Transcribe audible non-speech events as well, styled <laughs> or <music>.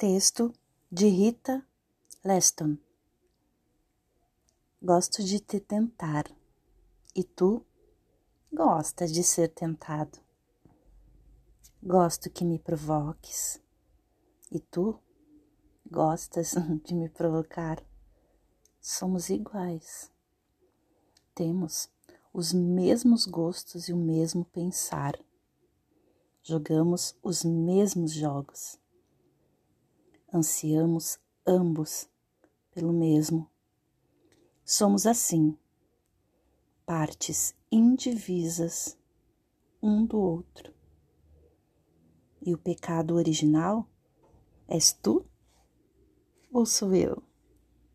Texto de Rita Leston. Gosto de te tentar e tu gostas de ser tentado. Gosto que me provoques e tu gostas <laughs> de me provocar. Somos iguais. Temos os mesmos gostos e o mesmo pensar. Jogamos os mesmos jogos ansiamos ambos pelo mesmo. Somos assim, partes indivisas um do outro. E o pecado original és tu ou sou eu?